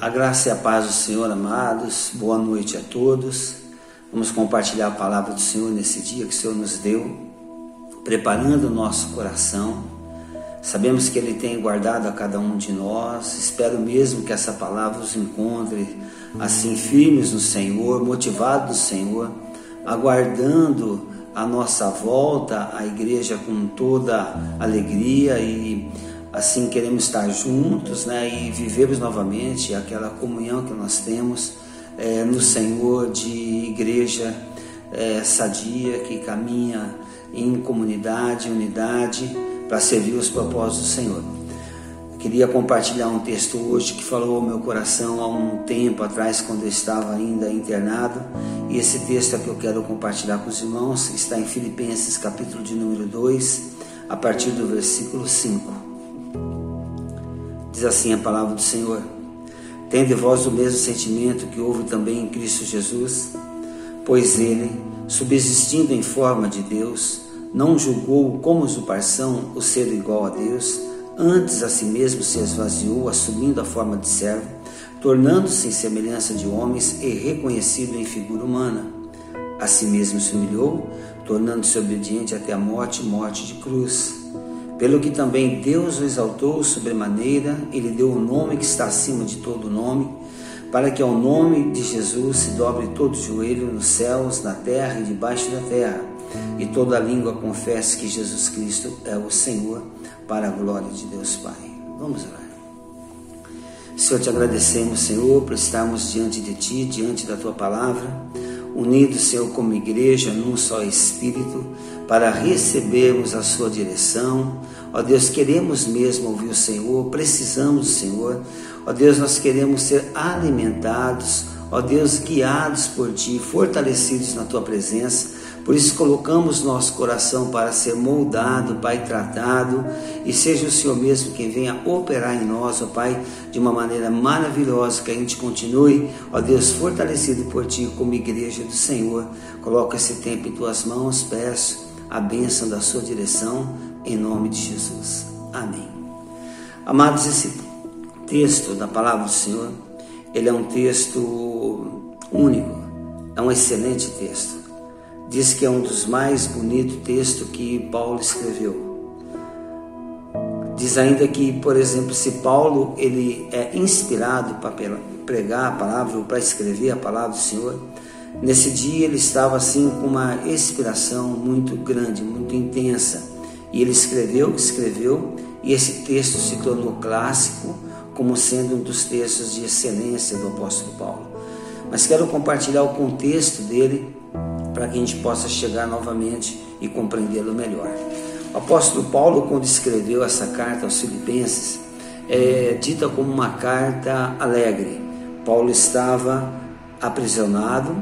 A graça e a paz do Senhor, amados. Boa noite a todos. Vamos compartilhar a palavra do Senhor nesse dia que o Senhor nos deu, preparando o nosso coração. Sabemos que Ele tem guardado a cada um de nós. Espero mesmo que essa palavra os encontre assim firmes no Senhor, motivados no Senhor, aguardando a nossa volta à igreja com toda alegria e assim queremos estar juntos né, e vivermos novamente aquela comunhão que nós temos é, no Senhor de igreja é, sadia que caminha em comunidade, unidade para servir os propósitos do Senhor. queria compartilhar um texto hoje que falou ao meu coração há um tempo atrás, quando eu estava ainda internado, e esse texto é que eu quero compartilhar com os irmãos, está em Filipenses, capítulo de número 2, a partir do versículo 5. Diz assim a palavra do Senhor: Tende vós o mesmo sentimento que houve também em Cristo Jesus, pois ele, subsistindo em forma de Deus, não julgou como usurpação o ser igual a Deus, antes a si mesmo se esvaziou, assumindo a forma de servo, tornando-se em semelhança de homens e reconhecido em figura humana. A si mesmo se humilhou, tornando-se obediente até a morte morte de cruz pelo que também Deus o exaltou sobremaneira e lhe deu o um nome que está acima de todo nome, para que ao nome de Jesus se dobre todo joelho nos céus, na terra e debaixo da terra, e toda língua confesse que Jesus Cristo é o Senhor, para a glória de Deus Pai. Vamos orar. Senhor, te agradecemos, Senhor, por estarmos diante de Ti, diante da Tua palavra, unidos, Senhor, como igreja, num só Espírito, para recebermos a sua direção. Ó Deus, queremos mesmo ouvir o Senhor, precisamos do Senhor. Ó Deus, nós queremos ser alimentados, ó Deus, guiados por Ti, fortalecidos na Tua presença. Por isso colocamos nosso coração para ser moldado, Pai, tratado, e seja o Senhor mesmo quem venha operar em nós, ó Pai, de uma maneira maravilhosa, que a gente continue, ó Deus, fortalecido por Ti como igreja do Senhor. Coloca esse tempo em Tuas mãos, peço a bênção da sua direção, em nome de Jesus. Amém. Amados, esse texto da palavra do Senhor, ele é um texto único, é um excelente texto. Diz que é um dos mais bonitos textos que Paulo escreveu. Diz ainda que, por exemplo, se Paulo ele é inspirado para pregar a palavra ou para escrever a palavra do Senhor, Nesse dia ele estava assim com uma inspiração muito grande, muito intensa. E ele escreveu escreveu, e esse texto se tornou clássico, como sendo um dos textos de excelência do apóstolo Paulo. Mas quero compartilhar o contexto dele para que a gente possa chegar novamente e compreendê-lo melhor. O apóstolo Paulo, quando escreveu essa carta aos Filipenses, é dita como uma carta alegre. Paulo estava aprisionado,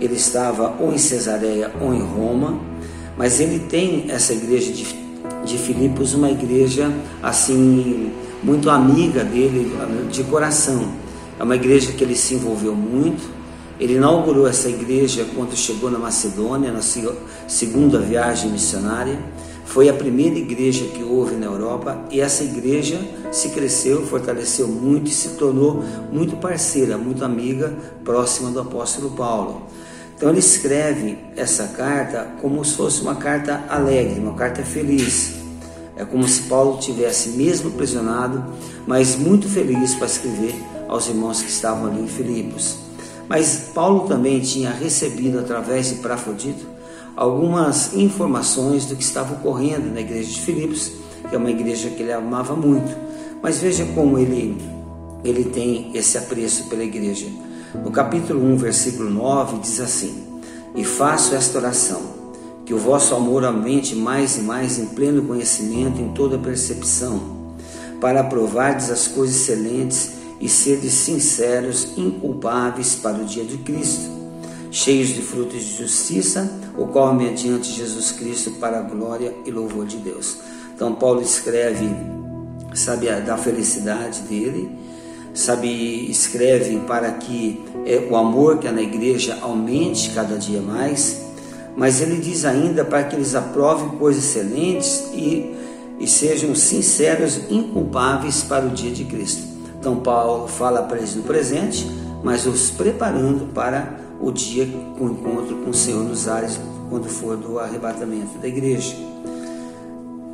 ele estava ou em Cesareia ou em Roma, mas ele tem essa igreja de, de Filipos, uma igreja assim, muito amiga dele, de coração. É uma igreja que ele se envolveu muito. Ele inaugurou essa igreja quando chegou na Macedônia, na segunda viagem missionária. Foi a primeira igreja que houve na Europa e essa igreja se cresceu, fortaleceu muito e se tornou muito parceira, muito amiga, próxima do apóstolo Paulo. Então ele escreve essa carta como se fosse uma carta alegre, uma carta feliz. É como se Paulo tivesse mesmo prisionado, mas muito feliz para escrever aos irmãos que estavam ali em Filipos. Mas Paulo também tinha recebido através de Prafodito algumas informações do que estava ocorrendo na igreja de Filipos, que é uma igreja que ele amava muito. Mas veja como ele ele tem esse apreço pela igreja. No capítulo 1, versículo 9, diz assim: E faço esta oração, que o vosso amor aumente mais e mais em pleno conhecimento, em toda percepção, para aprovardes as coisas excelentes e seres sinceros, inculpáveis para o dia de Cristo, cheios de frutos de justiça, o qual mediante Jesus Cristo para a glória e louvor de Deus. Então Paulo escreve, sabe, da felicidade dele, sabe, escreve para que é, o amor que há na igreja aumente cada dia mais, mas ele diz ainda para que eles aprovem coisas excelentes e, e sejam sinceros, inculpáveis para o dia de Cristo. Então Paulo fala para eles no presente, mas os preparando para o dia com o encontro com o Senhor nos ares, quando for do arrebatamento da igreja.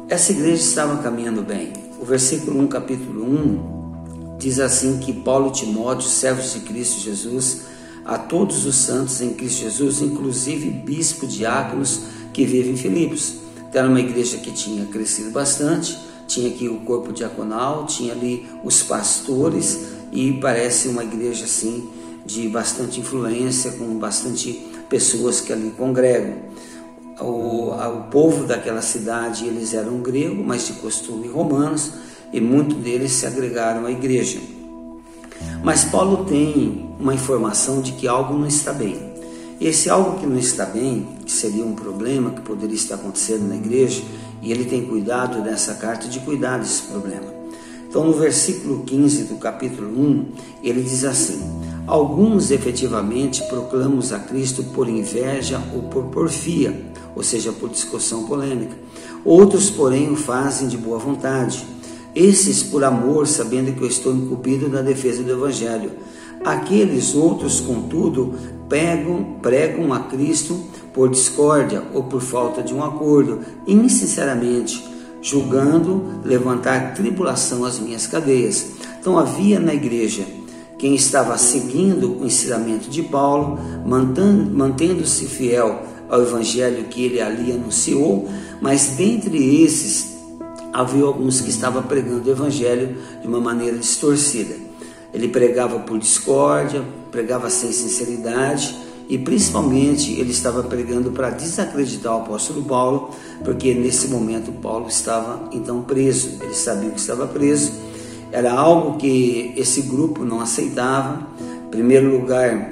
Essa igreja estava caminhando bem. O versículo 1, capítulo 1, diz assim que Paulo e Timóteo, servos de Cristo Jesus, a todos os santos em Cristo Jesus, inclusive bispo, diáconos que vivem em Filipos. Então, era uma igreja que tinha crescido bastante, tinha aqui o corpo diaconal, tinha ali os pastores e parece uma igreja assim de bastante influência, com bastante pessoas que ali congregam. O, o povo daquela cidade eles eram gregos, mas de costume romanos, e muitos deles se agregaram à igreja. Mas Paulo tem uma informação de que algo não está bem. Esse algo que não está bem, que seria um problema que poderia estar acontecendo na igreja, e ele tem cuidado nessa carta de cuidar desse problema. Então, no versículo 15 do capítulo 1, ele diz assim: Alguns efetivamente proclamamos a Cristo por inveja ou por porfia, ou seja, por discussão polêmica. Outros, porém, o fazem de boa vontade. Esses por amor, sabendo que eu estou incumbido na defesa do Evangelho. Aqueles outros, contudo, pregam, pregam a Cristo por discórdia ou por falta de um acordo, insinceramente, julgando levantar tribulação às minhas cadeias. Então havia na igreja quem estava seguindo o ensinamento de Paulo, mantendo-se fiel ao evangelho que ele ali anunciou, mas dentre esses havia alguns que estavam pregando o evangelho de uma maneira distorcida. Ele pregava por discórdia, pregava sem sinceridade e principalmente ele estava pregando para desacreditar o apóstolo Paulo, porque nesse momento Paulo estava então preso, ele sabia que estava preso era algo que esse grupo não aceitava. Em primeiro lugar,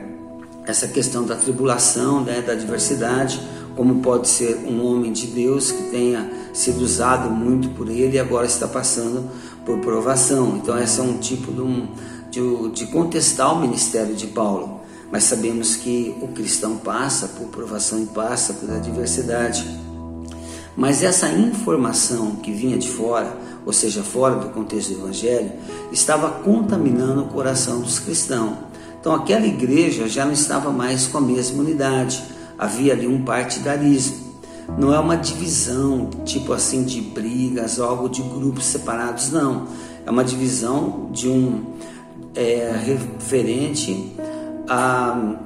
essa questão da tribulação, né, da diversidade, como pode ser um homem de Deus que tenha sido usado muito por ele e agora está passando por provação. Então, esse é um tipo de, um, de, de contestar o ministério de Paulo. Mas sabemos que o cristão passa por provação e passa por adversidade. Mas essa informação que vinha de fora, ou seja, fora do contexto do Evangelho, estava contaminando o coração dos cristãos. Então aquela igreja já não estava mais com a mesma unidade, havia ali um partidarismo. Não é uma divisão, tipo assim, de brigas, algo de grupos separados, não. É uma divisão de um é, referente a,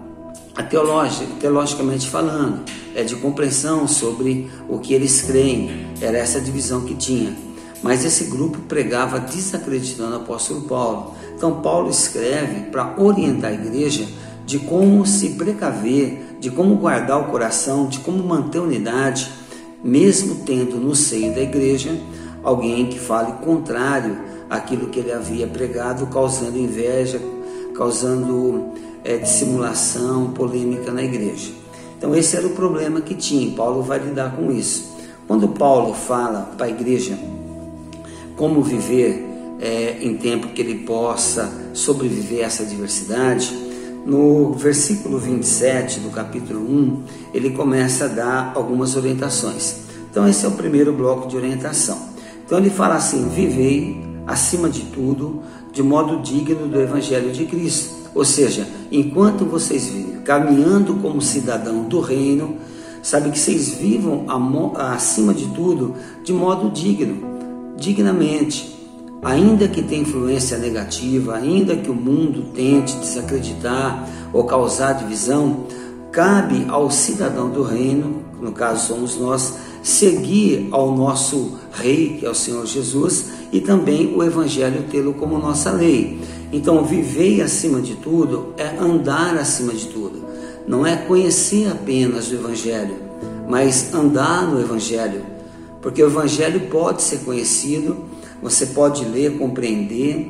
a teológica, teologicamente falando, é de compreensão sobre o que eles creem. Era essa divisão que tinha. Mas esse grupo pregava desacreditando o apóstolo Paulo. Então, Paulo escreve para orientar a igreja de como se precaver, de como guardar o coração, de como manter unidade, mesmo tendo no seio da igreja alguém que fale contrário àquilo que ele havia pregado, causando inveja, causando é, dissimulação, polêmica na igreja. Então, esse era o problema que tinha. Paulo vai lidar com isso. Quando Paulo fala para a igreja como viver é, em tempo que ele possa sobreviver a essa diversidade, no versículo 27 do capítulo 1, ele começa a dar algumas orientações. Então, esse é o primeiro bloco de orientação. Então, ele fala assim: vivei acima de tudo de modo digno do Evangelho de Cristo. Ou seja, enquanto vocês vivem caminhando como cidadão do reino, sabe que vocês vivam acima de tudo de modo digno dignamente, ainda que tenha influência negativa, ainda que o mundo tente desacreditar ou causar divisão, cabe ao cidadão do reino, no caso somos nós, seguir ao nosso rei, que é o Senhor Jesus, e também o evangelho tê-lo como nossa lei. Então, viver acima de tudo é andar acima de tudo. Não é conhecer apenas o evangelho, mas andar no evangelho porque o Evangelho pode ser conhecido, você pode ler, compreender,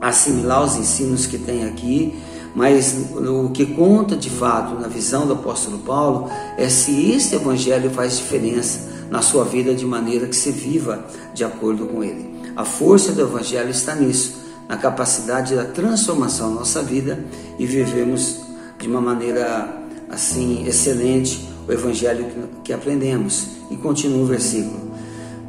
assimilar os ensinos que tem aqui, mas o que conta de fato na visão do apóstolo Paulo é se este Evangelho faz diferença na sua vida de maneira que se viva de acordo com ele. A força do Evangelho está nisso, na capacidade da transformação da nossa vida e vivemos de uma maneira assim excelente o evangelho que aprendemos. E continua o versículo: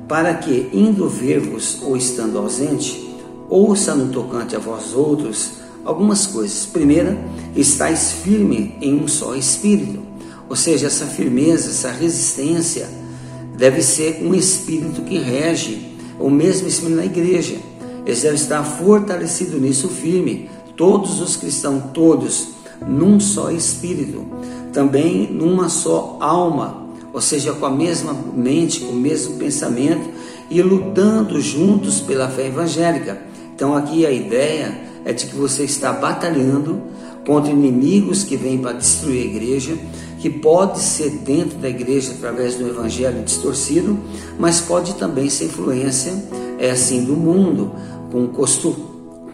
Para que, indo ver-vos ou estando ausente, ouça no tocante a vós outros algumas coisas. Primeira, estáis firme em um só espírito. Ou seja, essa firmeza, essa resistência deve ser um espírito que rege, o mesmo espírito na igreja. Eles devem estar fortalecidos nisso firme. Todos os cristãos, todos, num só espírito. Também numa só alma, ou seja, com a mesma mente, com o mesmo pensamento e lutando juntos pela fé evangélica. Então aqui a ideia é de que você está batalhando contra inimigos que vêm para destruir a igreja, que pode ser dentro da igreja através do evangelho distorcido, mas pode também ser influência é assim do mundo, com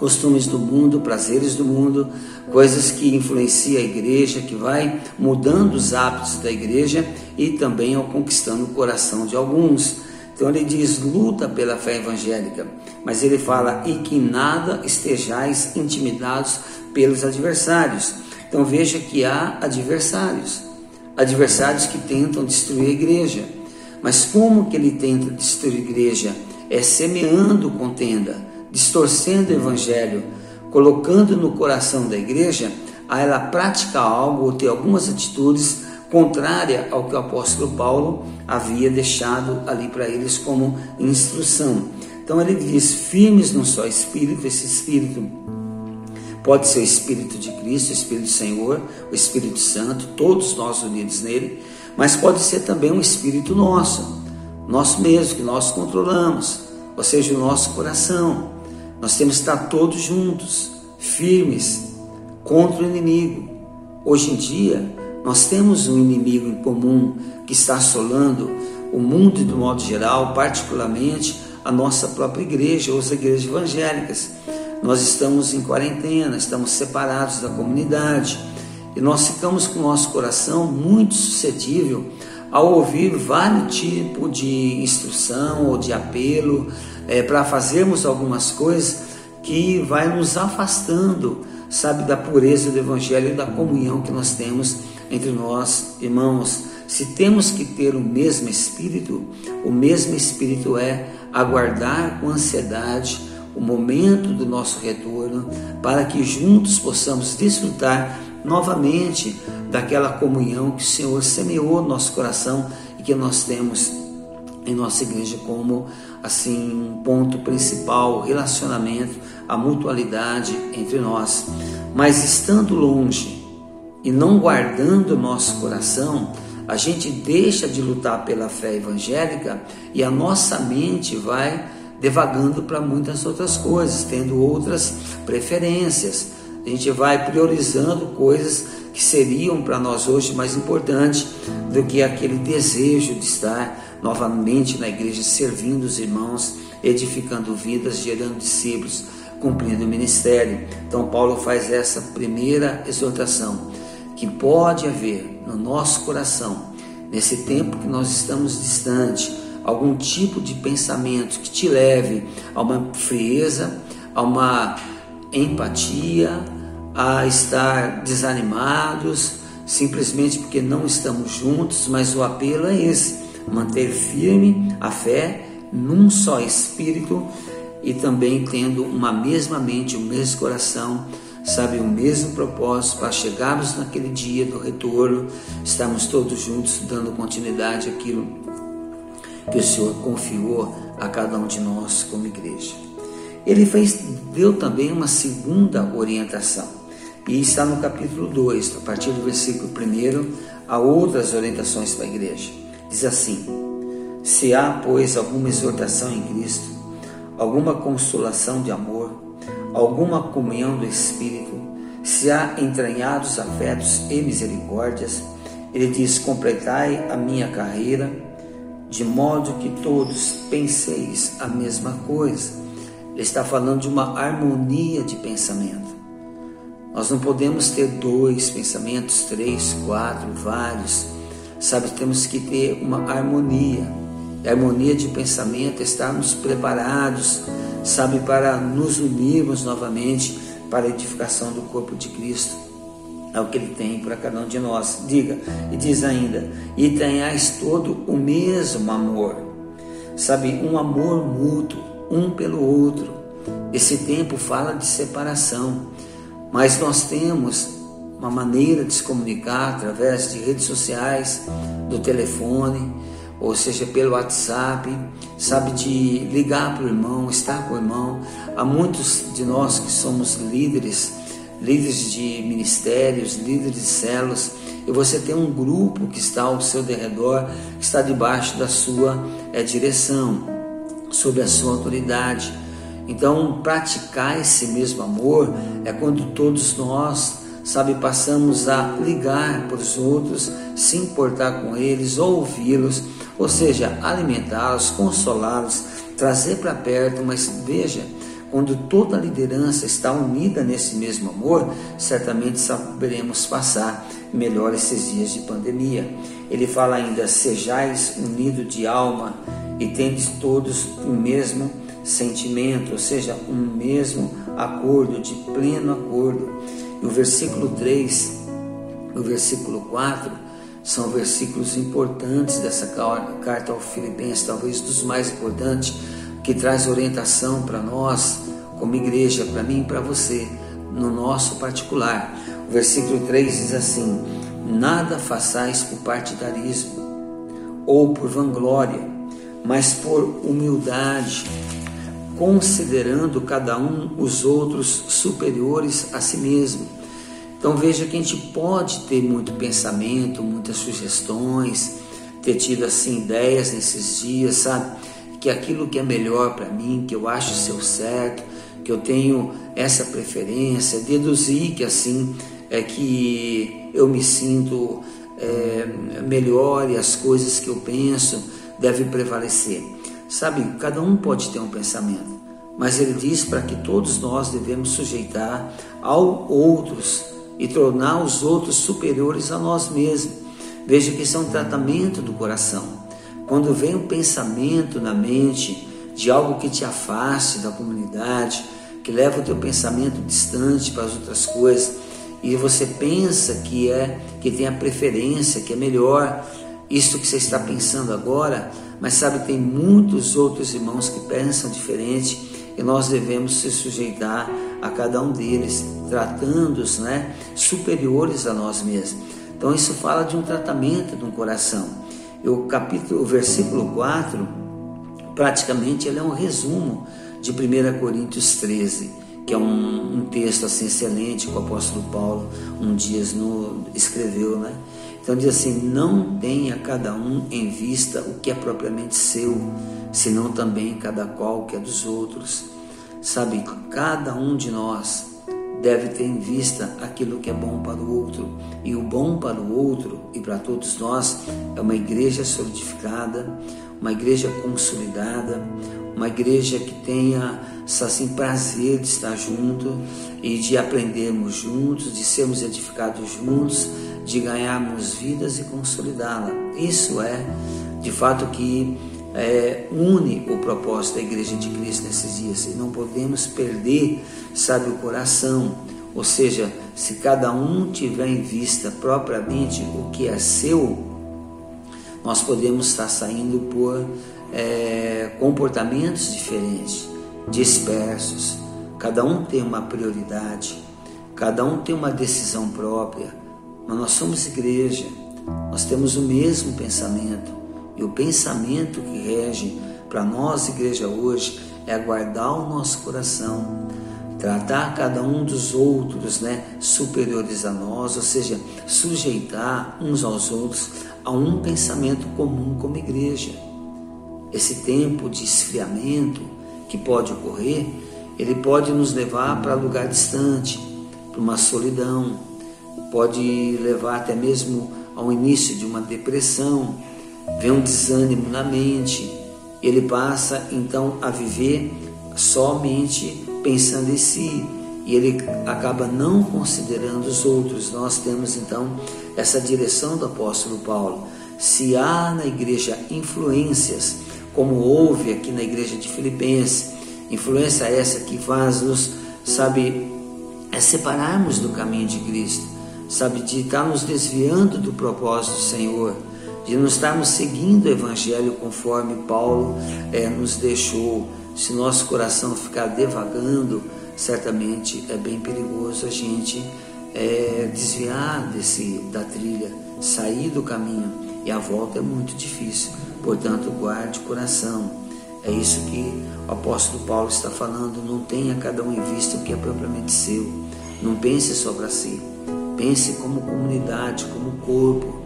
costumes do mundo, prazeres do mundo, coisas que influenciam a igreja, que vai mudando os hábitos da igreja e também ao conquistando o coração de alguns. Então ele diz: luta pela fé evangélica, mas ele fala: e que nada estejais intimidados pelos adversários. Então veja que há adversários, adversários que tentam destruir a igreja. Mas como que ele tenta destruir a igreja? É semeando contenda, distorcendo o evangelho, colocando no coração da igreja a ela praticar algo ou ter algumas atitudes contrária ao que o apóstolo Paulo havia deixado ali para eles como instrução. Então ele diz: firmes num só espírito, esse espírito pode ser o espírito de Cristo, o espírito do Senhor, o Espírito Santo, todos nós unidos nele, mas pode ser também um espírito nosso, nosso mesmo, que nós controlamos, ou seja, o nosso coração. Nós temos que estar todos juntos, firmes, contra o inimigo. Hoje em dia, nós temos um inimigo em comum que está assolando o mundo de modo geral, particularmente a nossa própria igreja, ou as igrejas evangélicas. Nós estamos em quarentena, estamos separados da comunidade e nós ficamos com o nosso coração muito suscetível ao ouvir vários tipos de instrução ou de apelo é, para fazermos algumas coisas que vai nos afastando, sabe, da pureza do Evangelho e da comunhão que nós temos entre nós, irmãos. Se temos que ter o mesmo Espírito, o mesmo Espírito é aguardar com ansiedade o momento do nosso retorno, para que juntos possamos desfrutar novamente daquela comunhão que o Senhor semeou no nosso coração e que nós temos em nossa igreja como assim um ponto principal, o relacionamento, a mutualidade entre nós. Mas estando longe e não guardando o nosso coração, a gente deixa de lutar pela fé evangélica e a nossa mente vai devagando para muitas outras coisas, tendo outras preferências. A gente vai priorizando coisas que seriam para nós hoje mais importantes do que aquele desejo de estar novamente na igreja, servindo os irmãos, edificando vidas, gerando discípulos, cumprindo o ministério. Então, Paulo faz essa primeira exortação que pode haver no nosso coração, nesse tempo que nós estamos distante, algum tipo de pensamento que te leve a uma frieza, a uma empatia, a estar desanimados, simplesmente porque não estamos juntos, mas o apelo é esse: manter firme a fé num só espírito e também tendo uma mesma mente, o um mesmo coração sabe, o mesmo propósito para chegarmos naquele dia do retorno, estamos todos juntos dando continuidade àquilo que o Senhor confiou a cada um de nós como igreja. Ele fez, deu também uma segunda orientação, e está no capítulo 2, a partir do versículo 1, há outras orientações para a igreja. Diz assim: Se há, pois, alguma exortação em Cristo, alguma consolação de amor, alguma comunhão do Espírito, se há entranhados afetos e misericórdias, ele diz: completai a minha carreira, de modo que todos penseis a mesma coisa. Ele está falando de uma harmonia de pensamento. Nós não podemos ter dois pensamentos, três, quatro, vários. Sabe, temos que ter uma harmonia. E a harmonia de pensamento é estarmos preparados sabe, para nos unirmos novamente para a edificação do corpo de Cristo. É o que ele tem para cada um de nós. Diga, e diz ainda: e tenhais todo o mesmo amor, sabe, um amor mútuo, um pelo outro. Esse tempo fala de separação, mas nós temos uma maneira de se comunicar através de redes sociais, do telefone, ou seja, pelo WhatsApp, sabe, de ligar para o irmão, estar com o irmão. Há muitos de nós que somos líderes, líderes de ministérios, líderes de células, e você tem um grupo que está ao seu derredor, que está debaixo da sua é, direção, sob a sua autoridade. Então, praticar esse mesmo amor é quando todos nós sabe, passamos a ligar para os outros, se importar com eles, ouvi-los, ou seja, alimentá-los, consolá-los, trazer para perto, mas veja, quando toda a liderança está unida nesse mesmo amor, certamente saberemos passar melhor esses dias de pandemia. Ele fala ainda: sejais unidos de alma e tendes todos o mesmo sentimento, ou seja, um mesmo acordo, de pleno acordo. E o versículo 3 e o versículo 4 são versículos importantes dessa carta ao Filipenses, talvez dos mais importantes, que traz orientação para nós, como igreja, para mim e para você, no nosso particular. O versículo 3 diz assim: Nada façais por partidarismo ou por vanglória, mas por humildade, considerando cada um os outros superiores a si mesmo. Então veja que a gente pode ter muito pensamento, muitas sugestões, ter tido assim ideias nesses dias, sabe? Que aquilo que é melhor para mim, que eu acho ser certo, que eu tenho essa preferência, deduzir que assim é que eu me sinto é, melhor e as coisas que eu penso devem prevalecer. Sabe, cada um pode ter um pensamento, mas ele diz para que todos nós devemos sujeitar ao outros e tornar os outros superiores a nós mesmos. Veja que isso é um tratamento do coração. Quando vem um pensamento na mente de algo que te afaste da comunidade, que leva o teu pensamento distante para as outras coisas, e você pensa que é que tem a preferência, que é melhor isto que você está pensando agora, mas sabe, tem muitos outros irmãos que pensam diferente e nós devemos se sujeitar a cada um deles, tratando-os né, superiores a nós mesmos. Então isso fala de um tratamento de um coração. O capítulo, o versículo 4, praticamente ele é um resumo de 1 Coríntios 13, que é um, um texto assim excelente que o apóstolo Paulo um dia no, escreveu, né? Então diz assim: não tenha cada um em vista o que é propriamente seu, senão também cada qual que é dos outros. Sabe, cada um de nós deve ter em vista aquilo que é bom para o outro. E o bom para o outro e para todos nós é uma igreja solidificada, uma igreja consolidada, uma igreja que tenha assim, prazer de estar junto e de aprendermos juntos, de sermos edificados juntos, de ganharmos vidas e consolidá-la. Isso é, de fato, que é, une o propósito da Igreja de Cristo nesses dias. E não podemos perder, sabe, o coração. Ou seja, se cada um tiver em vista propriamente o que é seu, nós podemos estar saindo por é, comportamentos diferentes, dispersos. Cada um tem uma prioridade, cada um tem uma decisão própria, mas nós somos igreja, nós temos o mesmo pensamento e o pensamento que rege para nós, igreja, hoje é guardar o nosso coração, tratar cada um dos outros né, superiores a nós, ou seja, sujeitar uns aos outros a um pensamento comum como igreja. Esse tempo de esfriamento que pode ocorrer, ele pode nos levar para lugar distante, para uma solidão, pode levar até mesmo ao início de uma depressão, vem um desânimo na mente, ele passa então a viver somente pensando em si e ele acaba não considerando os outros. Nós temos então essa direção do apóstolo Paulo. Se há na igreja influências, como houve aqui na igreja de Filipenses, influência essa que faz nos, sabe, é separarmos do caminho de Cristo, sabe, de estar nos desviando do propósito do Senhor, de não estarmos seguindo o Evangelho conforme Paulo é, nos deixou Se nosso coração ficar devagando, certamente é bem perigoso a gente é, desviar desse, da trilha, sair do caminho e a volta é muito difícil. Portanto, guarde o coração. É isso que o apóstolo Paulo está falando. Não tenha cada um em vista o que é propriamente seu. Não pense só para si. Pense como comunidade, como corpo.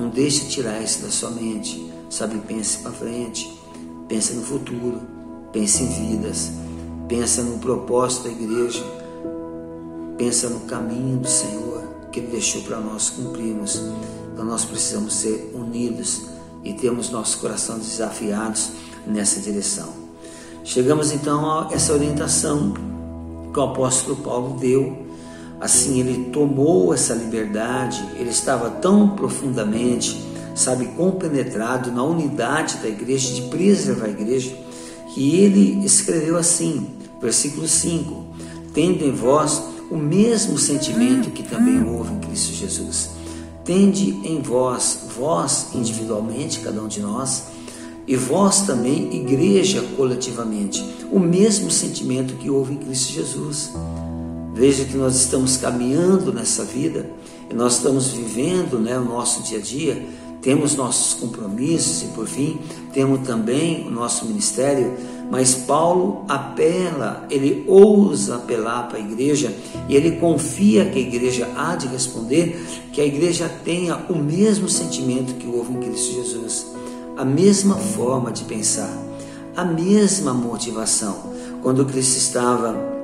Não deixe tirar isso da sua mente. Sabe, pense para frente. Pense no futuro. Pense em vidas. Pense no propósito da igreja pensa no caminho do Senhor que Ele deixou para nós cumprirmos. Então nós precisamos ser unidos e termos nosso coração desafiados nessa direção. Chegamos então a essa orientação que o apóstolo Paulo deu. Assim, ele tomou essa liberdade, ele estava tão profundamente, sabe, compenetrado na unidade da igreja, de preservar a igreja, que ele escreveu assim, versículo 5: Tendo em vós o mesmo sentimento que também houve em Cristo Jesus. Tende em vós, vós individualmente, cada um de nós, e vós também, igreja coletivamente, o mesmo sentimento que houve em Cristo Jesus. Veja que nós estamos caminhando nessa vida nós estamos vivendo né, o nosso dia a dia, temos nossos compromissos e, por fim, temos também o nosso ministério mas Paulo apela, ele ousa apelar para a igreja e ele confia que a igreja há de responder, que a igreja tenha o mesmo sentimento que houve em Cristo Jesus, a mesma forma de pensar, a mesma motivação. Quando Cristo estava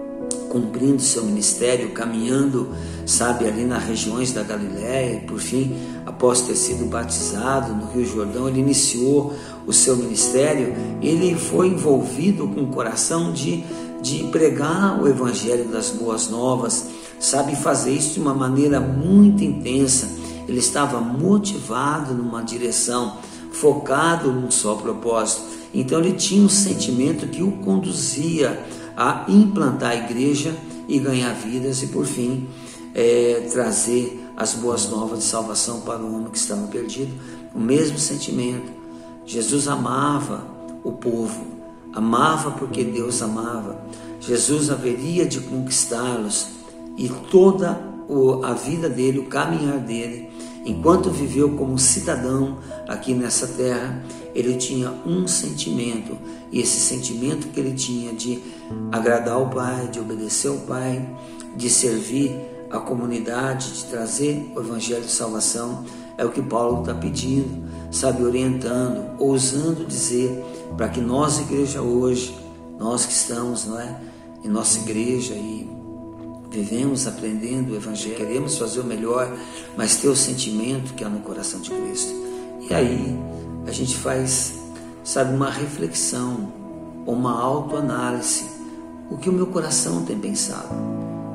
cumprindo seu ministério, caminhando, sabe, ali nas regiões da Galiléia, e por fim, após ter sido batizado no Rio Jordão, ele iniciou o seu ministério, ele foi envolvido com o coração de, de pregar o evangelho das boas novas, sabe, fazer isso de uma maneira muito intensa. Ele estava motivado numa direção, focado num só propósito. Então ele tinha um sentimento que o conduzia a implantar a igreja e ganhar vidas e, por fim, é, trazer as boas novas de salvação para o homem que estava perdido. O mesmo sentimento. Jesus amava o povo, amava porque Deus amava. Jesus haveria de conquistá-los e toda a vida dele, o caminhar dele, enquanto viveu como cidadão aqui nessa terra, ele tinha um sentimento, e esse sentimento que ele tinha de agradar o Pai, de obedecer ao Pai, de servir a comunidade, de trazer o Evangelho de salvação, é o que Paulo está pedindo, sabe, orientando, ousando dizer para que nós, igreja hoje, nós que estamos não é, em nossa igreja e vivemos aprendendo o Evangelho, queremos fazer o melhor, mas ter o sentimento que há no coração de Cristo. E aí, a gente faz, sabe, uma reflexão, uma autoanálise. O que o meu coração tem pensado?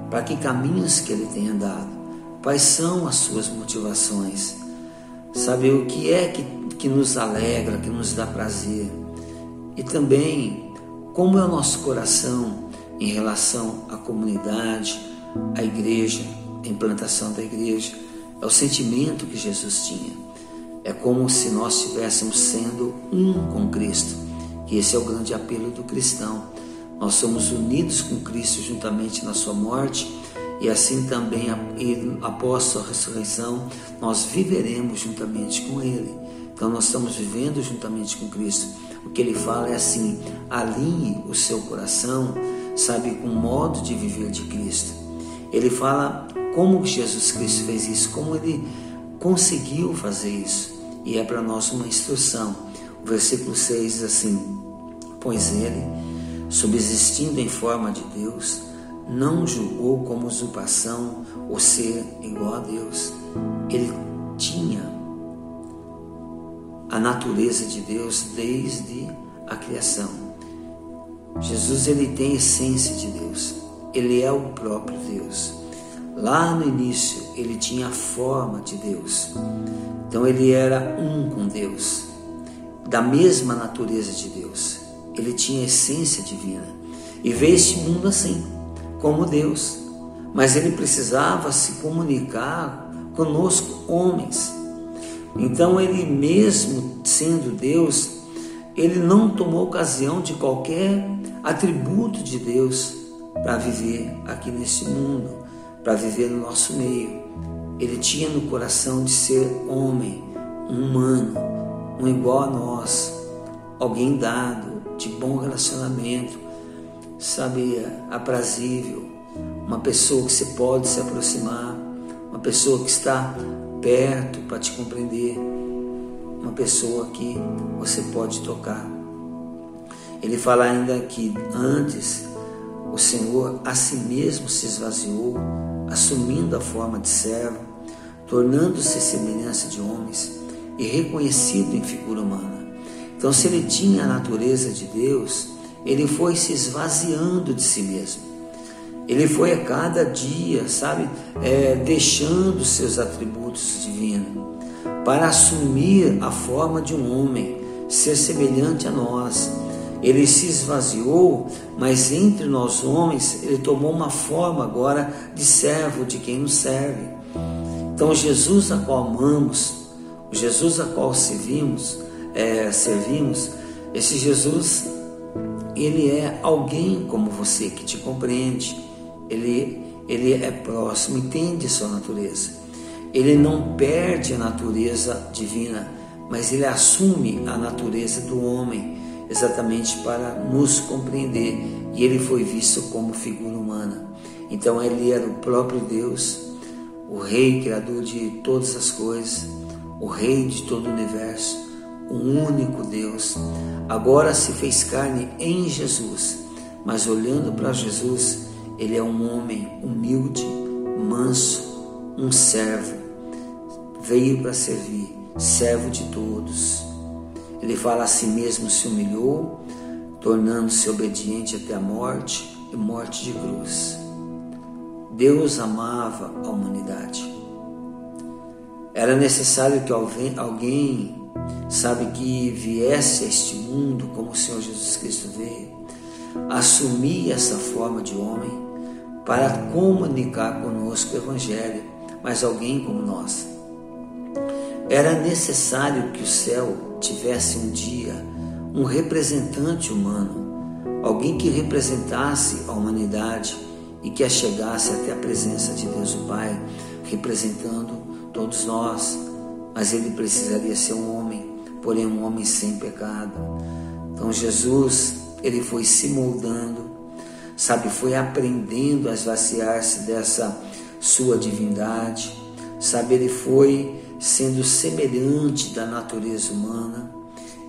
Para que caminhos que ele tem andado? Quais são as suas motivações? Saber o que é que, que nos alegra, que nos dá prazer? E também como é o nosso coração em relação comunidade, à igreja, à implantação da igreja. É o sentimento que Jesus tinha. É como se nós estivéssemos sendo um com Cristo. E esse é o grande apelo do cristão. Nós somos unidos com Cristo juntamente na sua morte e assim também após sua ressurreição nós viveremos juntamente com Ele. Então nós estamos vivendo juntamente com Cristo. O que ele fala é assim: alinhe o seu coração, sabe, o modo de viver de Cristo. Ele fala como Jesus Cristo fez isso, como ele conseguiu fazer isso. E é para nós uma instrução. O versículo 6 diz assim: Pois ele, subsistindo em forma de Deus, não julgou como usurpação o ser igual a Deus. Ele tinha a natureza de Deus desde a criação. Jesus ele tem a essência de Deus. Ele é o próprio Deus. Lá no início, ele tinha a forma de Deus. Então, ele era um com Deus, da mesma natureza de Deus. Ele tinha a essência divina. E veio este mundo assim, como Deus. Mas ele precisava se comunicar conosco, homens. Então, ele mesmo sendo Deus, ele não tomou ocasião de qualquer atributo de Deus para viver aqui nesse mundo, para viver no nosso meio. Ele tinha no coração de ser homem, um humano, um igual a nós, alguém dado, de bom relacionamento, sabe, aprazível, uma pessoa que você pode se aproximar, uma pessoa que está perto para te compreender, uma pessoa que você pode tocar. Ele fala ainda que antes o Senhor a si mesmo se esvaziou, assumindo a forma de servo, tornando-se semelhança de homens e reconhecido em figura humana. Então, se ele tinha a natureza de Deus, ele foi se esvaziando de si mesmo. Ele foi a cada dia, sabe, é, deixando seus atributos divinos para assumir a forma de um homem, ser semelhante a nós. Ele se esvaziou, mas entre nós homens, ele tomou uma forma agora de servo, de quem nos serve. Então, Jesus a qual amamos, o Jesus a qual servimos, é, servimos, esse Jesus, ele é alguém como você que te compreende, ele, ele é próximo, entende sua natureza. Ele não perde a natureza divina, mas ele assume a natureza do homem, exatamente para nos compreender. E ele foi visto como figura humana. Então ele era o próprio Deus, o Rei Criador de todas as coisas, o Rei de todo o universo, o único Deus. Agora se fez carne em Jesus, mas olhando para Jesus, ele é um homem humilde, manso, um servo veio para servir, servo de todos. Ele fala a si mesmo se humilhou, tornando-se obediente até a morte e morte de cruz. Deus amava a humanidade. Era necessário que alguém, sabe, que viesse a este mundo como o Senhor Jesus Cristo veio, assumir essa forma de homem para comunicar conosco o Evangelho, mas alguém como nós. Era necessário que o céu tivesse um dia um representante humano, alguém que representasse a humanidade e que a chegasse até a presença de Deus o Pai, representando todos nós. Mas ele precisaria ser um homem, porém um homem sem pecado. Então Jesus, ele foi se moldando, sabe, foi aprendendo a esvaziar-se dessa sua divindade, sabe, ele foi sendo semelhante da natureza humana,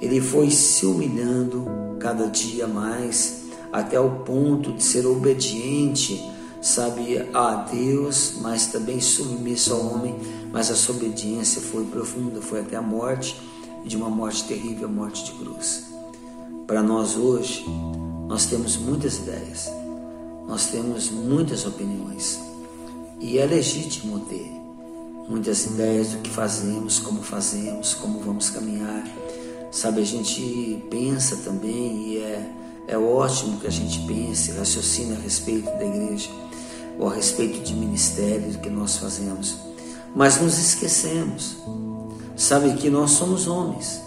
ele foi se humilhando cada dia mais até o ponto de ser obediente, sabe, a Deus, mas também submisso ao homem, mas a sua obediência foi profunda, foi até a morte, de uma morte terrível, a morte de cruz. Para nós hoje, nós temos muitas ideias, nós temos muitas opiniões, e é legítimo ter muitas ideias do que fazemos, como fazemos, como vamos caminhar. Sabe, a gente pensa também e é, é ótimo que a gente pense, raciocine a respeito da igreja ou a respeito de ministérios que nós fazemos. Mas nos esquecemos, sabe, que nós somos homens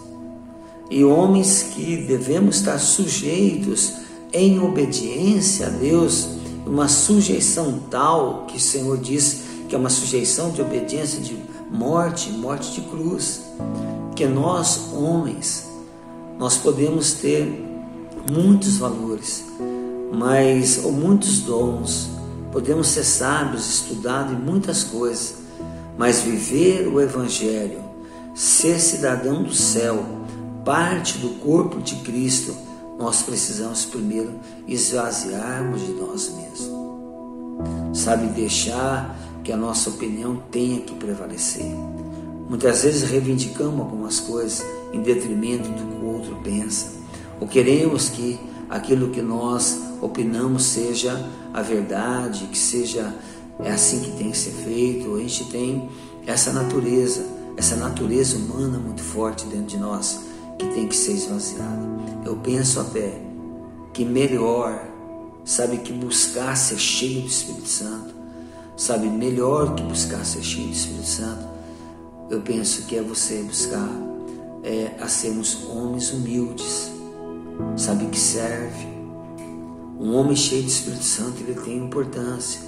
e homens que devemos estar sujeitos em obediência a Deus, uma sujeição tal que o Senhor diz que é uma sujeição de obediência de morte, morte de cruz. Que nós, homens, nós podemos ter muitos valores, mas ou muitos dons, podemos ser sábios, estudados em muitas coisas, mas viver o evangelho, ser cidadão do céu, parte do corpo de Cristo, nós precisamos primeiro esvaziarmos de nós mesmos. Sabe deixar que a nossa opinião tenha que prevalecer. Muitas vezes reivindicamos algumas coisas em detrimento do que o outro pensa, ou queremos que aquilo que nós opinamos seja a verdade, que seja é assim que tem que ser feito. A gente tem essa natureza, essa natureza humana muito forte dentro de nós que tem que ser esvaziada. Eu penso até que melhor, sabe, que buscar ser cheio do Espírito Santo sabe, melhor que buscar ser cheio do Espírito Santo, eu penso que é você buscar é, a sermos homens humildes, sabe, que serve, Um homem cheio do Espírito Santo, ele tem importância.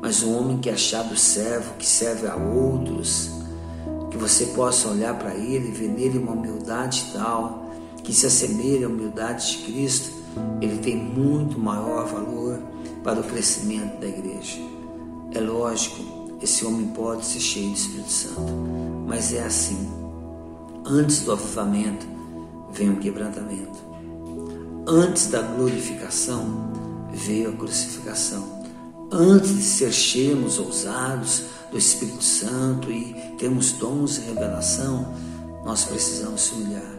Mas um homem que é achado servo, que serve a outros, que você possa olhar para ele e ver nele uma humildade tal, que se assemelha à humildade de Cristo, ele tem muito maior valor para o crescimento da igreja. É lógico, esse homem pode ser cheio do Espírito Santo, mas é assim. Antes do avivamento vem o quebrantamento. Antes da glorificação veio a crucificação. Antes de ser cheios, ousados do Espírito Santo e termos dons e revelação, nós precisamos se humilhar,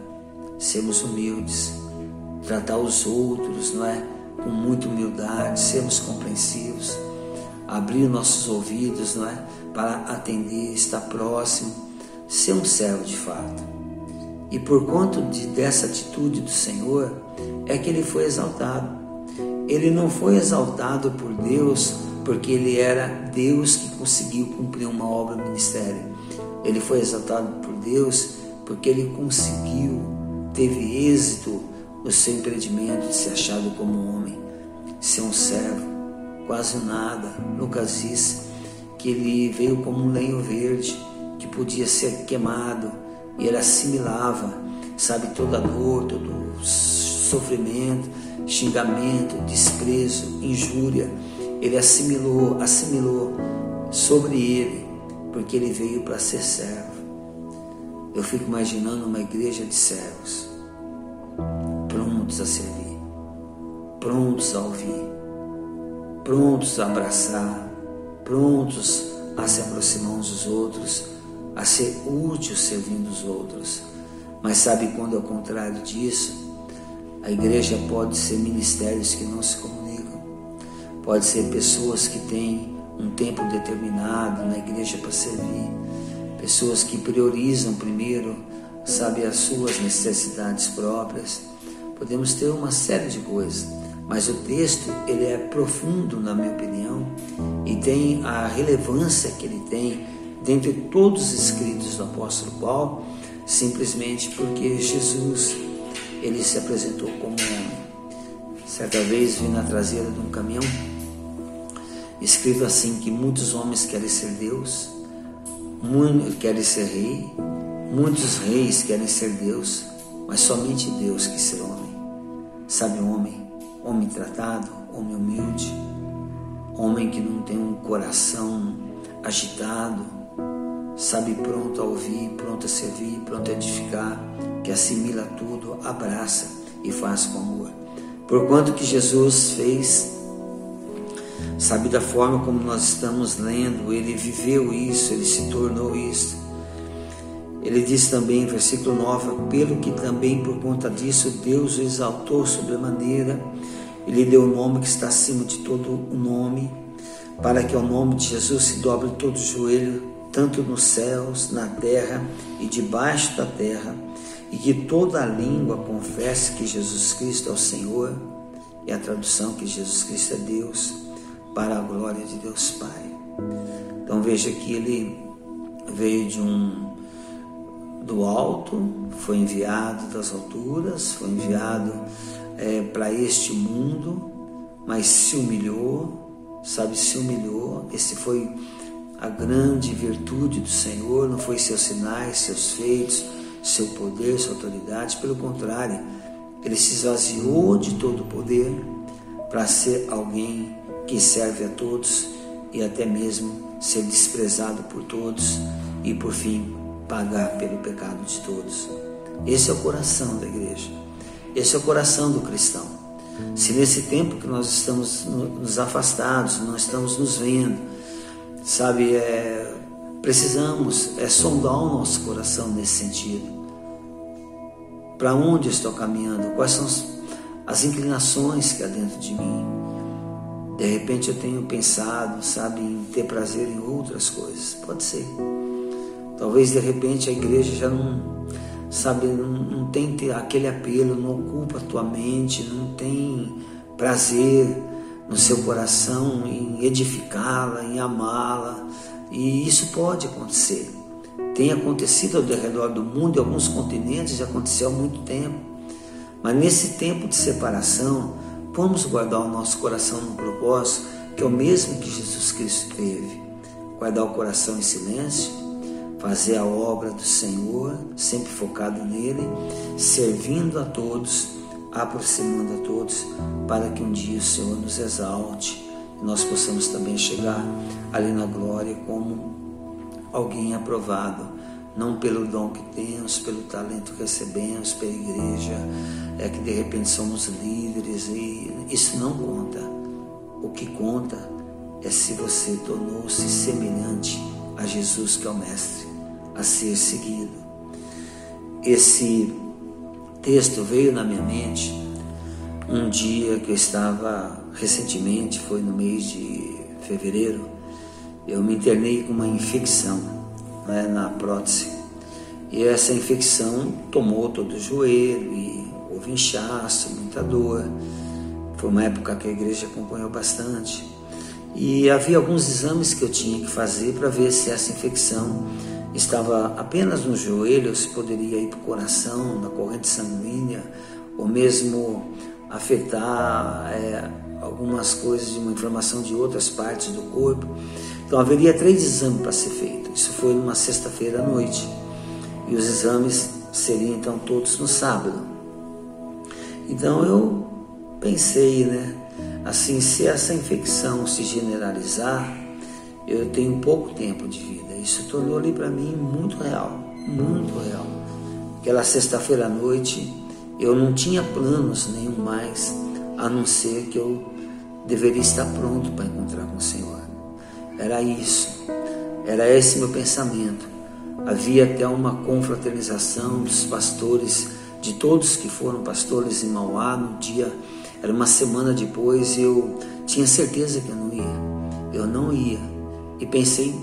sermos humildes, tratar os outros, não é? Com muita humildade, sermos compreensivos, abrir nossos ouvidos, não é? Para atender, estar próximo, ser um servo de fato. E por conta de, dessa atitude do Senhor, é que ele foi exaltado. Ele não foi exaltado por Deus porque ele era Deus que conseguiu cumprir uma obra ministério. Ele foi exaltado por Deus porque ele conseguiu, teve êxito no seu empreendimento de ser achado como homem, ser um servo, quase nada. Lucas diz que ele veio como um lenho verde que podia ser queimado e ele assimilava, sabe, toda dor, todo sofrimento, xingamento, desprezo, injúria. Ele assimilou, assimilou sobre ele, porque ele veio para ser servo. Eu fico imaginando uma igreja de servos, prontos a servir, prontos a ouvir, prontos a abraçar, prontos a se aproximar uns dos outros, a ser útil servindo os outros. Mas sabe quando é o contrário disso? A igreja pode ser ministérios que não se comunicam, pode ser pessoas que têm um tempo determinado na igreja para servir, pessoas que priorizam primeiro, sabe, as suas necessidades próprias. Podemos ter uma série de coisas, mas o texto ele é profundo na minha opinião e tem a relevância que ele tem dentre todos os escritos do apóstolo Paulo, simplesmente porque Jesus ele se apresentou como homem. Certa vez vi na traseira de um caminhão escrito assim que muitos homens querem ser Deus, querem ser rei, muitos reis querem ser Deus, mas somente Deus quer ser homem. Sabe homem, homem tratado, homem humilde, homem que não tem um coração agitado, sabe pronto a ouvir, pronto a servir, pronto a edificar, que assimila tudo, abraça e faz com amor. Porquanto que Jesus fez, sabe da forma como nós estamos lendo, ele viveu isso, ele se tornou isso. Ele diz também, versículo 9: Pelo que também por conta disso Deus o exaltou sobremaneira, ele deu o nome que está acima de todo o nome, para que ao nome de Jesus se dobre todo o joelho, tanto nos céus, na terra e debaixo da terra, e que toda língua confesse que Jesus Cristo é o Senhor, e a tradução que Jesus Cristo é Deus, para a glória de Deus Pai. Então veja que ele veio de um do alto, foi enviado das alturas, foi enviado é, para este mundo, mas se humilhou, sabe, se humilhou. Esse foi a grande virtude do Senhor, não foi seus sinais, seus feitos, seu poder, sua autoridade, pelo contrário, ele se esvaziou de todo o poder para ser alguém que serve a todos e até mesmo ser desprezado por todos e por fim pagar pelo pecado de todos. Esse é o coração da igreja. Esse é o coração do cristão. Se nesse tempo que nós estamos nos afastados, não estamos nos vendo, sabe, é, precisamos é sondar o nosso coração nesse sentido. Para onde estou caminhando? Quais são as inclinações que há dentro de mim? De repente eu tenho pensado, sabe, em ter prazer em outras coisas. Pode ser. Talvez de repente a igreja já não, sabe, não, não tem aquele apelo, não ocupa a tua mente, não tem prazer no seu coração em edificá-la, em amá-la. E isso pode acontecer tem acontecido ao redor do mundo, em alguns continentes já aconteceu há muito tempo. Mas nesse tempo de separação, vamos guardar o nosso coração no propósito que é o mesmo que Jesus Cristo teve. Guardar o coração em silêncio, fazer a obra do Senhor, sempre focado nele, servindo a todos, aproximando a todos, para que um dia o Senhor nos exalte e nós possamos também chegar ali na glória como alguém aprovado, não pelo dom que temos, pelo talento que recebemos, pela igreja, é que de repente somos líderes e isso não conta. O que conta é se você tornou-se semelhante a Jesus que é o mestre, a ser seguido. Esse texto veio na minha mente um dia que eu estava recentemente, foi no mês de fevereiro, eu me internei com uma infecção né, na prótese. E essa infecção tomou todo o joelho e houve inchaço, muita dor. Foi uma época que a igreja acompanhou bastante. E havia alguns exames que eu tinha que fazer para ver se essa infecção estava apenas no joelho, ou se poderia ir para o coração, na corrente sanguínea, ou mesmo afetar é, algumas coisas de uma inflamação de outras partes do corpo. Então haveria três exames para ser feito. Isso foi numa sexta-feira à noite. E os exames seriam então todos no sábado. Então eu pensei, né? Assim, se essa infecção se generalizar, eu tenho pouco tempo de vida. Isso tornou ali para mim muito real, muito real. Aquela sexta-feira à noite, eu não tinha planos nenhum mais, a não ser que eu deveria estar pronto para encontrar com o Senhor. Era isso, era esse meu pensamento. Havia até uma confraternização dos pastores, de todos que foram pastores em Mauá, no dia, era uma semana depois, eu tinha certeza que eu não ia. Eu não ia. E pensei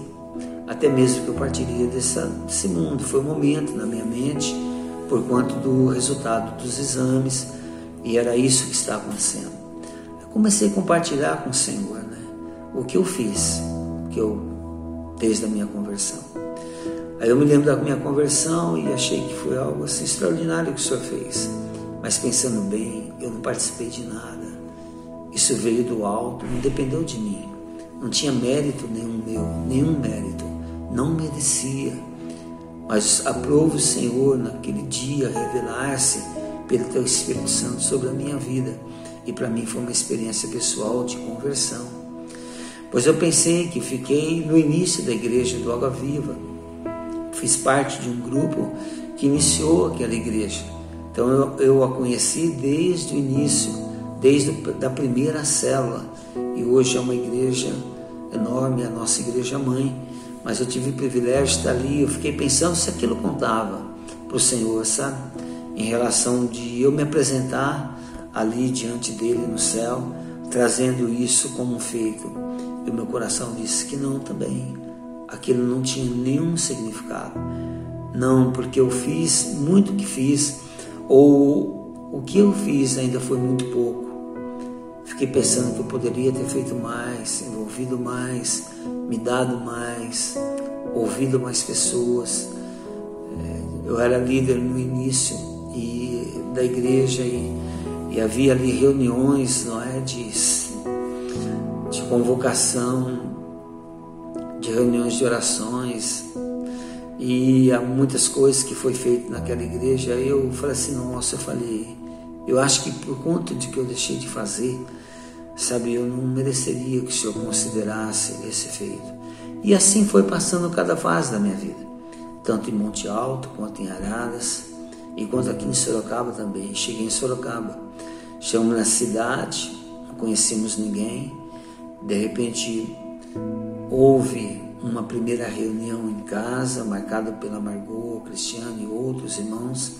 até mesmo que eu partiria dessa, desse mundo. Foi um momento na minha mente, por conta do resultado dos exames, e era isso que estava acontecendo. Eu comecei a compartilhar com o Senhor né, o que eu fiz que eu desde a minha conversão. Aí eu me lembro da minha conversão e achei que foi algo assim extraordinário que o Senhor fez. Mas pensando bem, eu não participei de nada. Isso veio do alto, não dependeu de mim. Não tinha mérito nenhum meu, nenhum mérito. Não merecia. Mas aprove o Senhor naquele dia revelar-se pelo Teu Espírito Santo sobre a minha vida. E para mim foi uma experiência pessoal de conversão. Pois eu pensei que fiquei no início da igreja do Água Viva. Fiz parte de um grupo que iniciou aquela igreja. Então eu, eu a conheci desde o início, desde a primeira célula. E hoje é uma igreja enorme, a nossa igreja mãe. Mas eu tive o privilégio de estar ali. Eu fiquei pensando se aquilo contava para o Senhor, sabe? Em relação de eu me apresentar ali diante dele no céu, trazendo isso como um feito. E o meu coração disse que não também. Aquilo não tinha nenhum significado. Não, porque eu fiz muito que fiz, ou o que eu fiz ainda foi muito pouco. Fiquei pensando que eu poderia ter feito mais, envolvido mais, me dado mais, ouvido mais pessoas. É, eu era líder no início e da igreja e, e havia ali reuniões, não é, de de convocação, de reuniões de orações e há muitas coisas que foi feito naquela igreja. Eu falei assim, nossa, eu falei, eu acho que por conta de que eu deixei de fazer, sabe, eu não mereceria que o Senhor considerasse esse feito. E assim foi passando cada fase da minha vida, tanto em Monte Alto quanto em Araras e quanto aqui em Sorocaba também. Cheguei em Sorocaba, chegamos na cidade, não conhecemos ninguém, de repente, houve uma primeira reunião em casa, marcada pela Margot, Cristiano e outros irmãos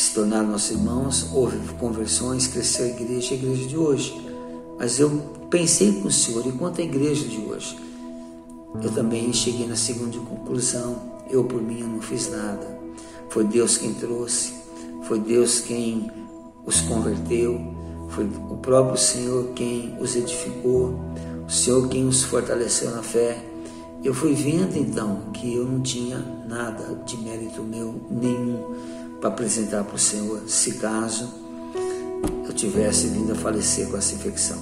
se tornaram nossos irmãos. Houve conversões, cresceu a igreja, a igreja de hoje. Mas eu pensei com o Senhor, enquanto a igreja de hoje, eu também cheguei na segunda conclusão. Eu, por mim, não fiz nada. Foi Deus quem trouxe, foi Deus quem os converteu, foi o próprio Senhor quem os edificou, o Senhor quem os fortaleceu na fé. Eu fui vendo então que eu não tinha nada de mérito meu nenhum para apresentar para o Senhor. Se caso eu tivesse vindo a falecer com essa infecção.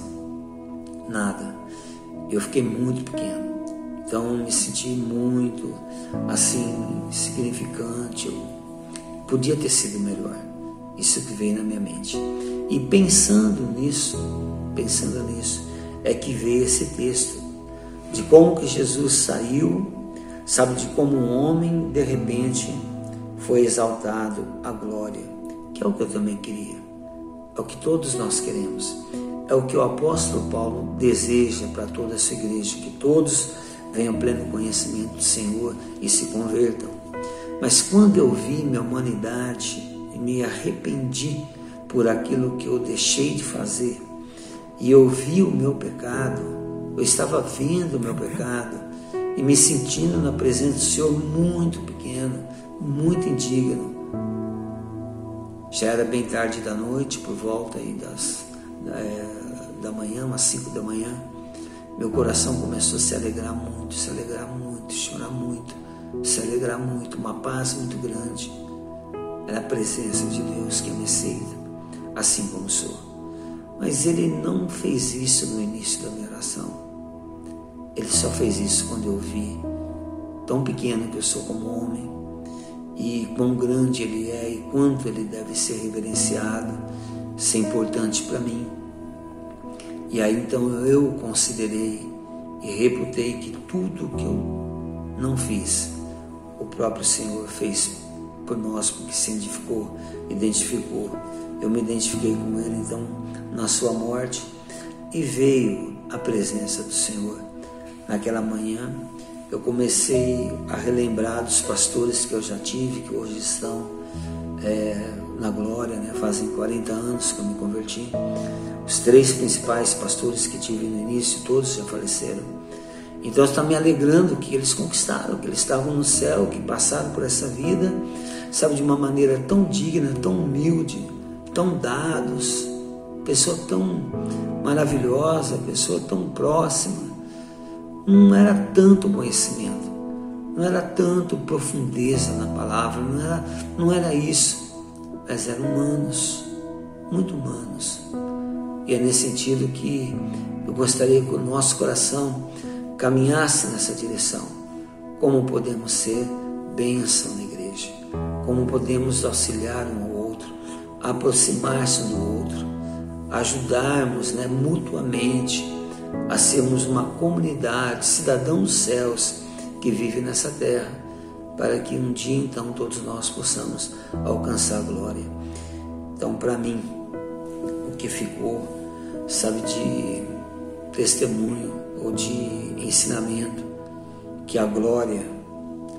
Nada. Eu fiquei muito pequeno. Então me senti muito assim significante. Eu podia ter sido melhor. Isso que veio na minha mente. E pensando nisso, pensando nisso, é que veio esse texto de como que Jesus saiu, sabe, de como um homem de repente foi exaltado à glória, que é o que eu também queria, é o que todos nós queremos, é o que o apóstolo Paulo deseja para toda essa igreja, que todos venham pleno conhecimento do Senhor e se convertam. Mas quando eu vi minha humanidade e me arrependi por aquilo que eu deixei de fazer, e eu vi o meu pecado, eu estava vendo o meu pecado e me sentindo na presença do Senhor muito pequeno, muito indigno. Já era bem tarde da noite, por volta aí das, da, é, da manhã, umas 5 da manhã. Meu coração começou a se alegrar muito, se alegrar muito, chorar muito, se alegrar muito, uma paz muito grande. Era a presença de Deus que me aceita, assim como sou. Mas ele não fez isso no início da minha oração. Ele só fez isso quando eu vi tão pequeno que eu sou como homem e quão grande ele é e quanto ele deve ser reverenciado, ser importante para mim. E aí então eu considerei e reputei que tudo que eu não fiz, o próprio Senhor fez por nós, porque se identificou, identificou. Eu me identifiquei com ele, então na sua morte e veio a presença do Senhor. Naquela manhã eu comecei a relembrar dos pastores que eu já tive, que hoje estão é, na glória, né? fazem 40 anos que eu me converti. Os três principais pastores que tive no início, todos já faleceram. Então está me alegrando que eles conquistaram, que eles estavam no céu, que passaram por essa vida, sabe, de uma maneira tão digna, tão humilde, tão dados, pessoa tão maravilhosa, pessoa tão próxima. Não era tanto conhecimento, não era tanto profundeza na palavra, não era, não era isso, mas eram humanos, muito humanos. E é nesse sentido que eu gostaria que o nosso coração caminhasse nessa direção. Como podemos ser bênção na igreja, como podemos auxiliar um ao outro, aproximar-se do outro, ajudarmos né, mutuamente a sermos uma comunidade, cidadãos dos céus que vive nessa terra, para que um dia então todos nós possamos alcançar a glória. Então, para mim, o que ficou, sabe, de testemunho ou de ensinamento, que a glória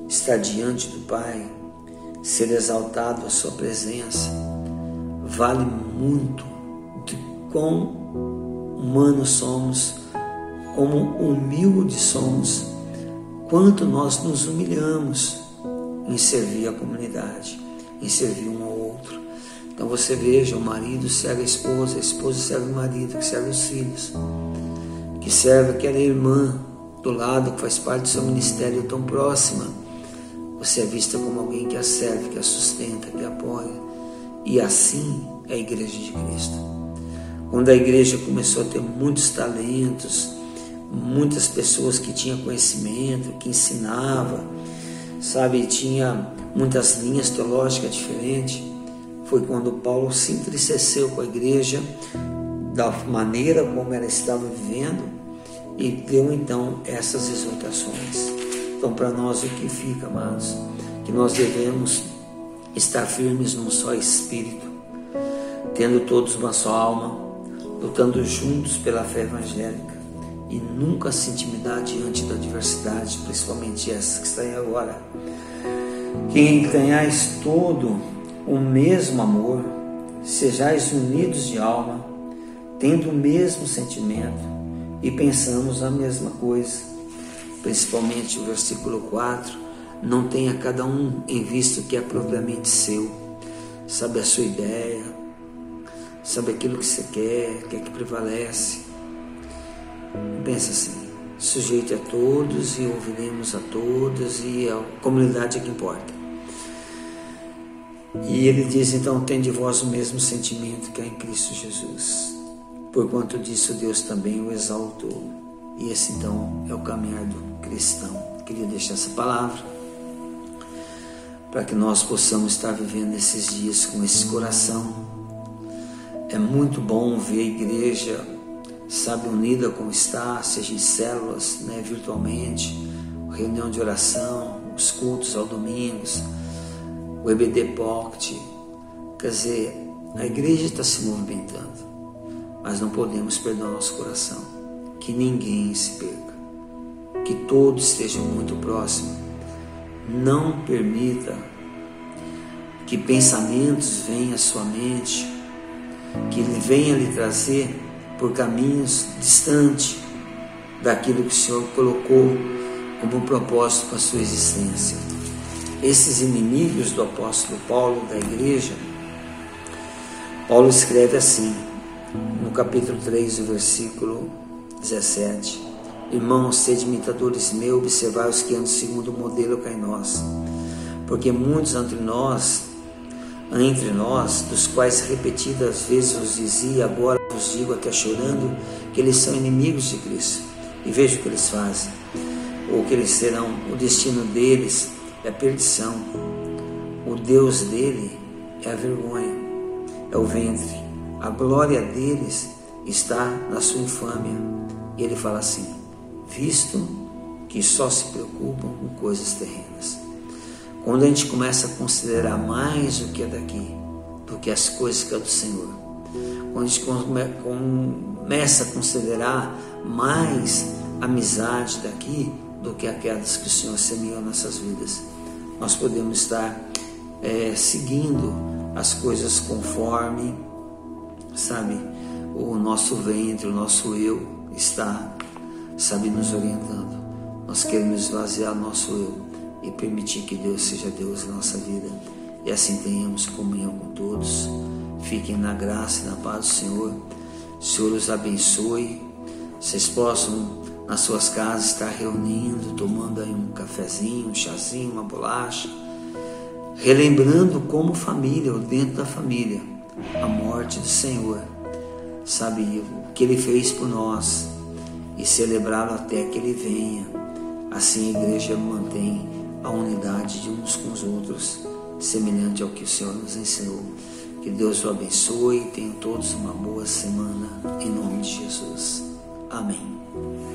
está diante do Pai, ser exaltado a Sua presença, vale muito quão humanos somos, como humildes somos, quanto nós nos humilhamos em servir a comunidade, em servir um ao outro. Então você veja, o marido serve a esposa, a esposa serve o marido, que serve os filhos, que serve aquela irmã do lado que faz parte do seu ministério tão próxima. Você é vista como alguém que a serve, que a sustenta, que a apoia. E assim é a igreja de Cristo. Quando a igreja começou a ter muitos talentos, muitas pessoas que tinham conhecimento, que ensinava, sabe, tinha muitas linhas teológicas diferentes, foi quando Paulo se entristeceu com a igreja da maneira como ela estava vivendo e deu então essas exortações. Então, para nós, o que fica, amados? Que nós devemos estar firmes num só espírito, tendo todos uma só alma, lutando juntos pela fé evangélica e nunca se intimidar diante da adversidade, principalmente essa que está aí agora. Que tenhais todo o mesmo amor, sejais unidos de alma, tendo o mesmo sentimento e pensamos a mesma coisa. Principalmente o versículo 4, não tenha cada um em vista o que é propriamente seu, sabe a sua ideia, sabe aquilo que você quer, quer que prevalece. Pensa assim, sujeite a todos e ouviremos a todos e a comunidade é que importa. E ele diz então: tem de vós o mesmo sentimento que há em Cristo Jesus. Por quanto disso, Deus também o exaltou. E esse então é o caminhar do cristão. Queria deixar essa palavra para que nós possamos estar vivendo esses dias com esse coração. É muito bom ver a igreja, sabe, unida como está, seja em células, né, virtualmente, reunião de oração, os cultos aos domingos, o EBD Pocket. Quer dizer, a igreja está se movimentando, mas não podemos perder o nosso coração. Que ninguém se perca, que todos estejam muito próximos. Não permita que pensamentos venham à sua mente, que ele venha lhe trazer por caminhos distantes daquilo que o Senhor colocou como propósito para a sua existência. Esses inimigos do apóstolo Paulo da igreja, Paulo escreve assim, no capítulo 3, versículo 17: Irmãos, sede imitadores meus, observai os que andam segundo o modelo que é em nós, porque muitos entre nós, entre nós, dos quais repetidas vezes vos dizia, agora vos digo até chorando, que eles são inimigos de Cristo. E veja o que eles fazem ou que eles serão, o destino deles é a perdição. O Deus dele é a vergonha, é o ventre. A glória deles está na sua infâmia. E ele fala assim: visto que só se preocupam com coisas terrenas. Quando a gente começa a considerar mais o que é daqui do que as coisas que é do Senhor, quando a gente começa a considerar mais amizade daqui do que aquelas que o Senhor semeou nessas vidas. Nós podemos estar é, seguindo as coisas conforme, sabe, o nosso ventre, o nosso eu está, sabe, nos orientando. Nós queremos esvaziar nosso eu e permitir que Deus seja Deus na nossa vida. E assim tenhamos comunhão com todos. Fiquem na graça e na paz do Senhor. O Senhor os abençoe. Vocês possam nas suas casas, estar reunindo, tomando aí um cafezinho, um chazinho, uma bolacha, relembrando como família, ou dentro da família, a morte do Senhor, sabe, o que Ele fez por nós e celebrá-lo até que Ele venha. Assim a igreja mantém a unidade de uns com os outros, semelhante ao que o Senhor nos ensinou. Que Deus o abençoe e tenham todos uma boa semana, em nome de Jesus. Amém.